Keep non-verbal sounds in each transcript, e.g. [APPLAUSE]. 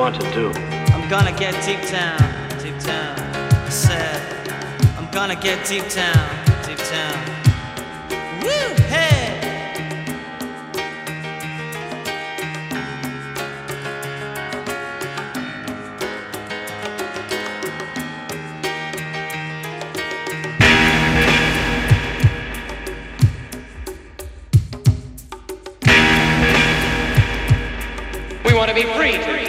Want to do? I'm gonna get deep down, deep down. I said, I'm gonna get deep down, deep down. Woo, hey! We want to be free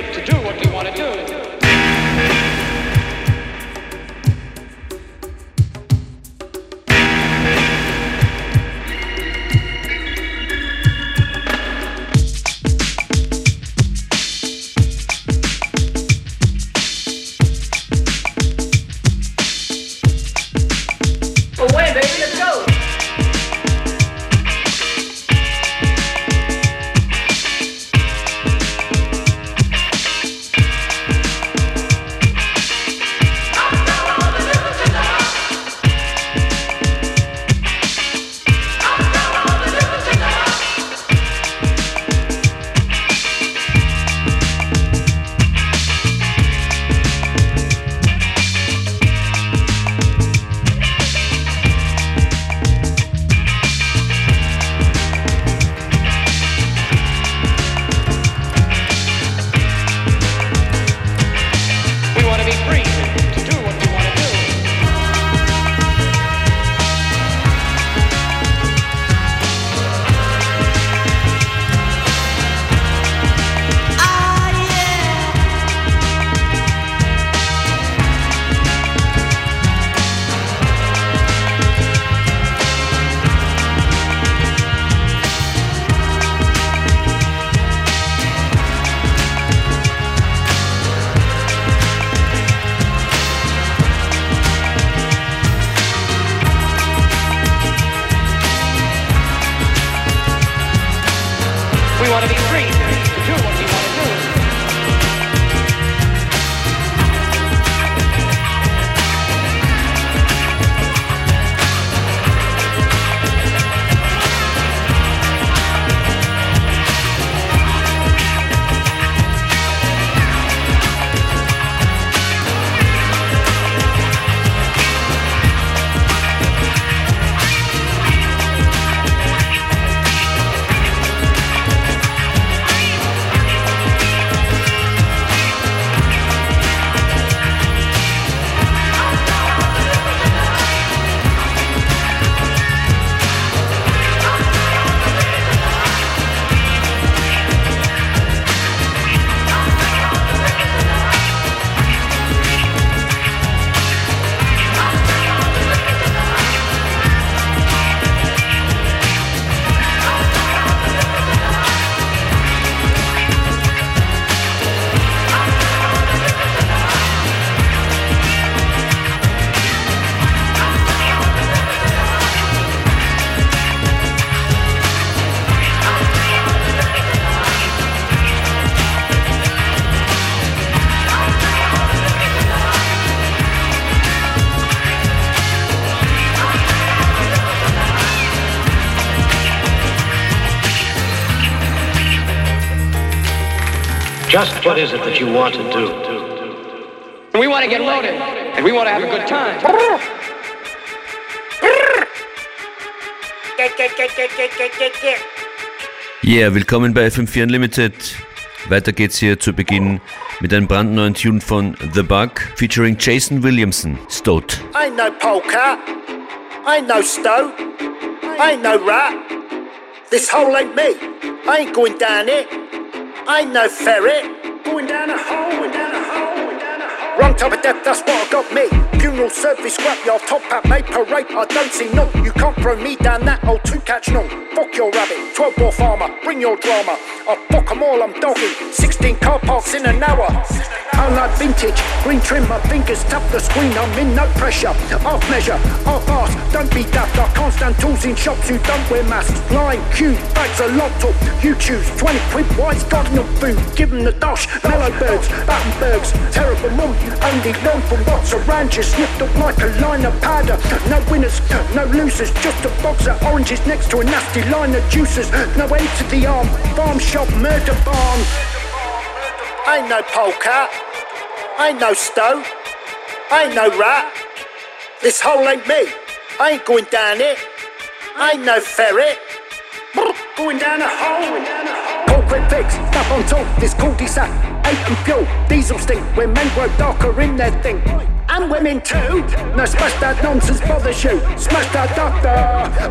Just what is it that you want to do? We want to get loaded. And we want to have a good time. Yeah, willkommen bei FM4 Unlimited. Weiter geht's hier zu Beginn mit einem brandneuen Tune von The Bug featuring Jason Williamson, Stoat. Ain't no polecat. Ain't no stoat. Ain't no rat. This hole ain't me. I ain't going down it. Ain't no ferret. Going down a hole, going down a hole, Wrong type of death, that's what got me. Funeral service, scrapyard, top hat, made parade. I don't see none. You can't throw me down that hole to catch none. Fuck your rabbit, 12 ball farmer, bring your drama. I fuck 'em all, I'm dogging. 16 car parks in an hour. I like vintage, green trim, my fingers tap the screen, I'm in no pressure. Off measure, off arse, don't be daft. I can't stand tools in shops who don't wear masks. Line, queue, bags are locked up. You choose 20 quid, wise garden of food. Give 'em the dosh, mellow birds, Battenbergs, terrible mum. Only known from what's around you, sniffed up like a line of powder. No winners, no losers, just a box of oranges next to a nasty line of juices. No end to the arm, farm shop, murder barn. Ain't no polecat. Ain't no stoat. Ain't no rat. This hole ain't me. I ain't going down it. Ain't no ferret. Brr, Going down a hole. Corporate fix, up on top, this cul-de-sac. Eight and fuel, diesel stink, when men grow darker in their thing. And women too. No, smash that nonsense, bother you. Smash that doctor.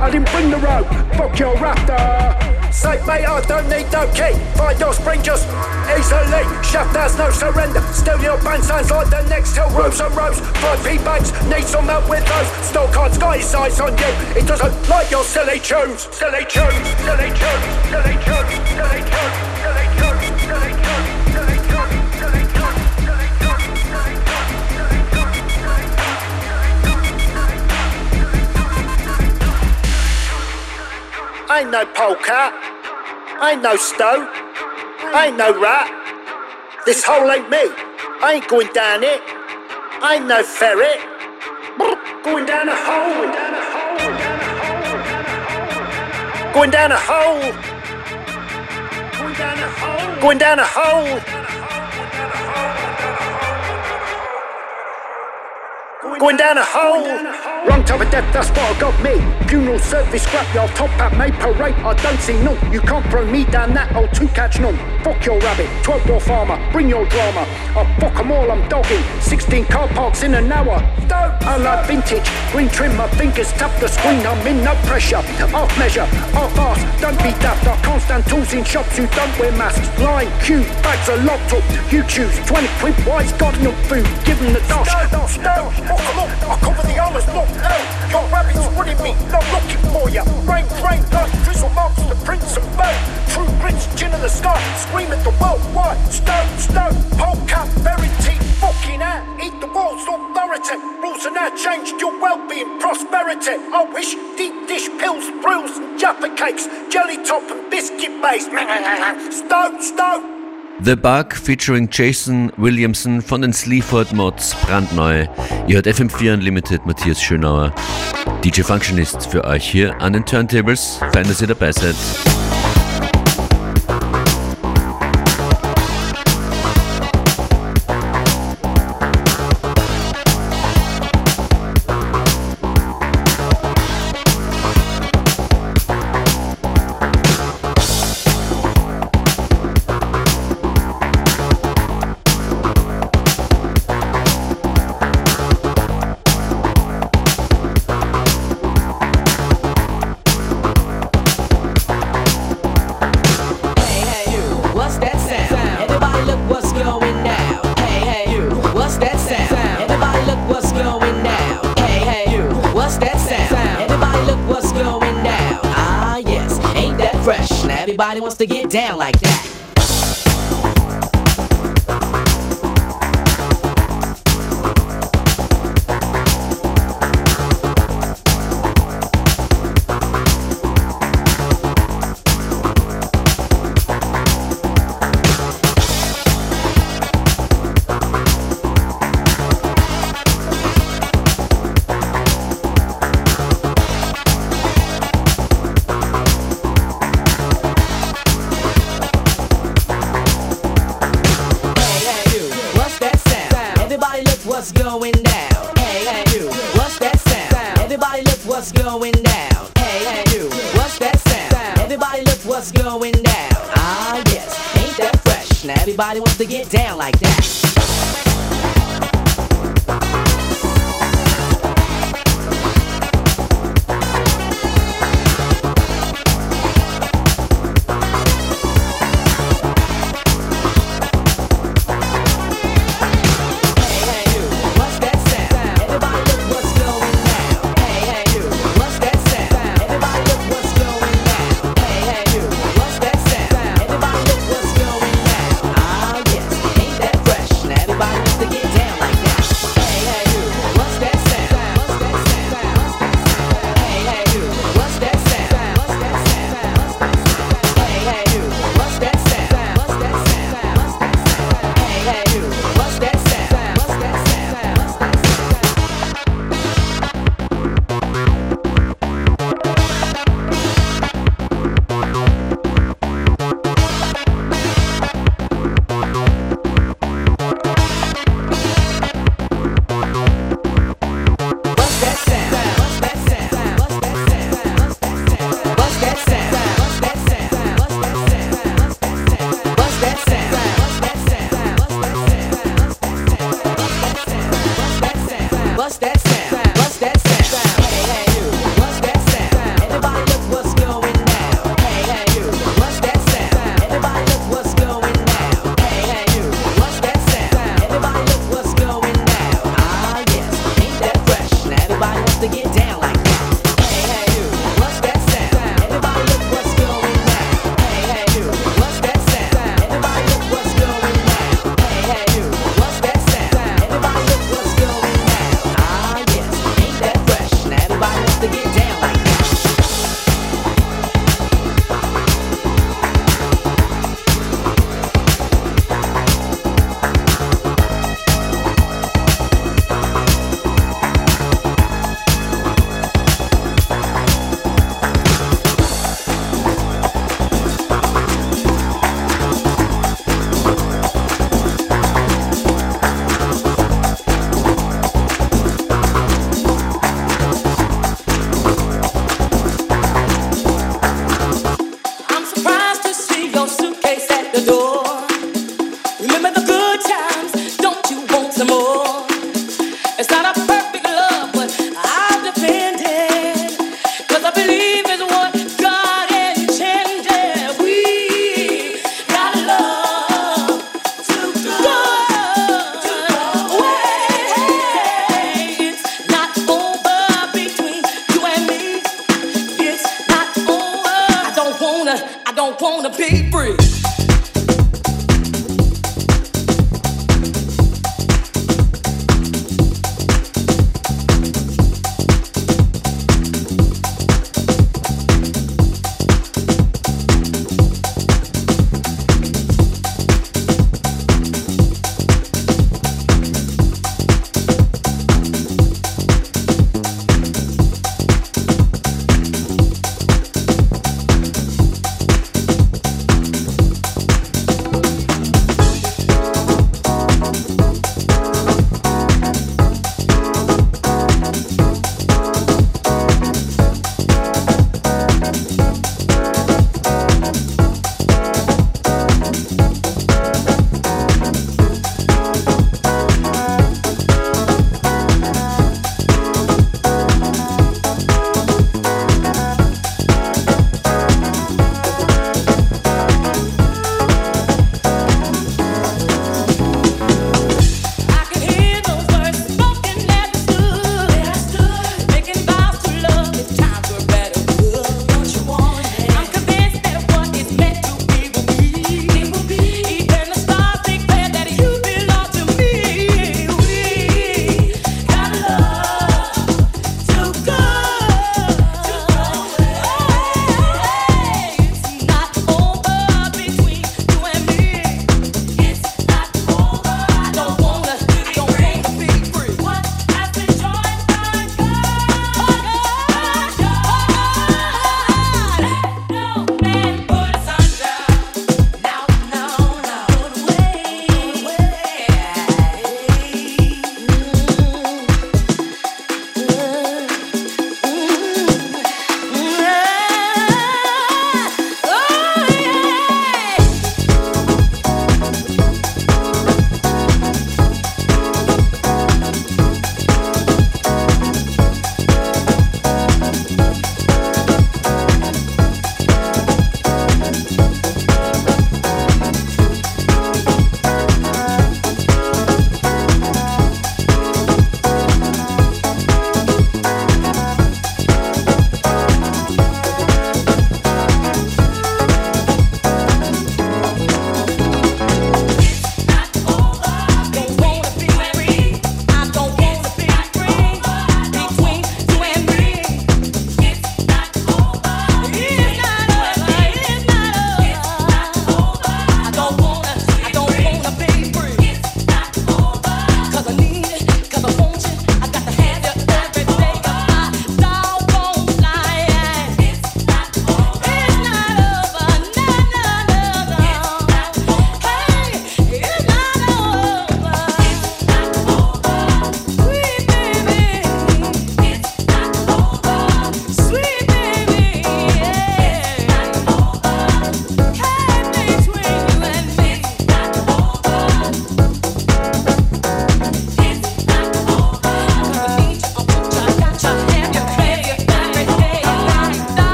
I didn't bring the rope. Fuck your raptor. Say, mate, I don't need no key. Find your spring just easily. Shaft has no surrender. Still your band sounds like the next hill. Ropes and ropes. Five P banks. Need some help with those. Still can't got his eyes on you. It doesn't like your silly tunes. Silly tunes. Silly tunes. Silly tunes. Silly tunes. Silly tunes. Silly tunes. Silly tunes. Silly tunes. Ain't no polecat. Ain't no stoat. Ain't no rat. This hole ain't me. I ain't going down it. I Ain't no ferret. Going down a hole. Going down a hole. Going down a hole. Going down a hole. Going down a hole. Wrong type of death, that's what I got me. Funeral service, scrapyard, top hat, made parade. I don't see none. You can't throw me down that hole to catch none. Fuck your rabbit, 12 ball farmer, bring your drama. I fuck 'em all, I'm dogging. 16 car parks in an hour. Dope. I like vintage, green trim, my fingers tap the screen. I'm in no pressure. Off measure, off arse, don't be daft. I can't stand tools in shops who don't wear masks. Line, queue, bags are locked up. You choose 20 quid, wise got enough food. Give 'em the dosh. dosh, dosh. Fuck smoke, I cover the armor smoke. Hey, your rabbit's running me, not looking for ya. Rain, rain, blood, drizzle marks the prince of man. True grits, gin in the sky, scream at the world wide. Stone, stone, polka, verity, fucking out. Eat the world's authority. Rules are now changed, your well-being, prosperity. I wish deep dish pills, brills, and jaffa cakes, jelly top and biscuit base. [LAUGHS] Stone, stone. The Bug featuring Jason Williamson von den Sleaford Mods, brandneu. Ihr hört FM4 Unlimited, Matthias Schönauer. DJ Functionist für euch hier an den Turntables. Fein, dass ihr dabei seid. to get down like that.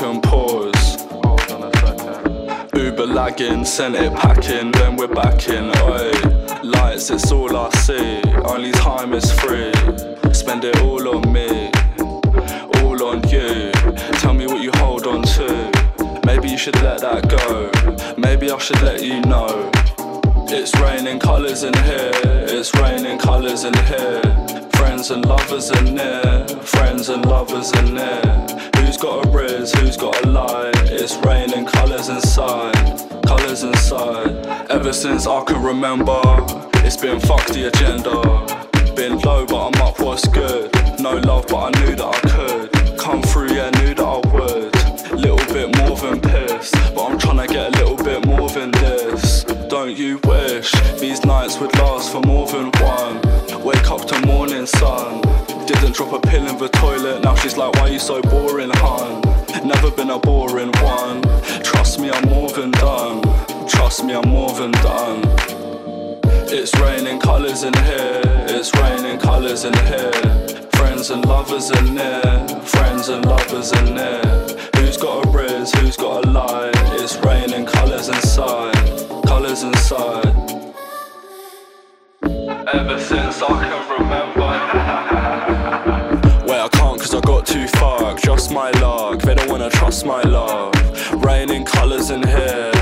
Second, pause. Uber lagging, sent it packing, then we're back in. Oi, lights, it's all I see. Only time is free. Spend it all on me, all on you. Tell me what you hold on to. Maybe you should let that go. Maybe I should let you know. It's raining colours in here. It's raining colours in here. Friends and lovers are near. Friends and lovers are near. Who's got a riz? Who's got a lie? It's raining colours inside. Colours inside. Ever since I can remember, it's been fuck the agenda. Been low, but I'm up, what's good? No love, but I knew that I could. Come through, yeah, knew that I would. Little bit more than pissed, but I'm trying to get a little bit more than this. Don't you wish these nights would last for more than one? Wake up to morning sun. Didn't drop a pill in the toilet, now she's like, Why you so boring, hun? Never been a boring one. Trust me, I'm more than done. Trust me, I'm more than done. It's raining colours in here, it's raining colours in here. Friends and lovers are near, friends and lovers are near. Who's got a riz, who's got a lie? It's raining colours inside, colours inside. Ever since I can remember. [LAUGHS] too far. Just my luck, they don't wanna trust my love. Raining colours in here,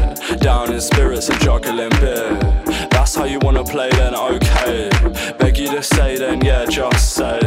down in spirits and juggling beer. That's how you wanna play, then okay. Beg you to say, then yeah, just say.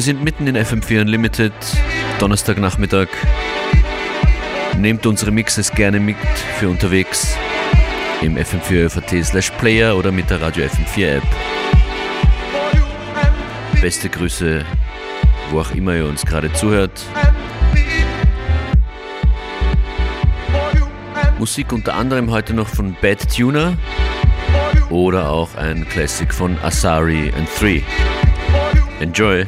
Wir sind mitten in FM4 Unlimited, Donnerstagnachmittag. Nehmt unsere Mixes gerne mit für unterwegs im FM4 slash Player oder mit der Radio FM4 App. Beste Grüße, wo auch immer ihr uns gerade zuhört. Musik unter anderem heute noch von Bad Tuner oder auch ein Classic von Asari and 3. Enjoy!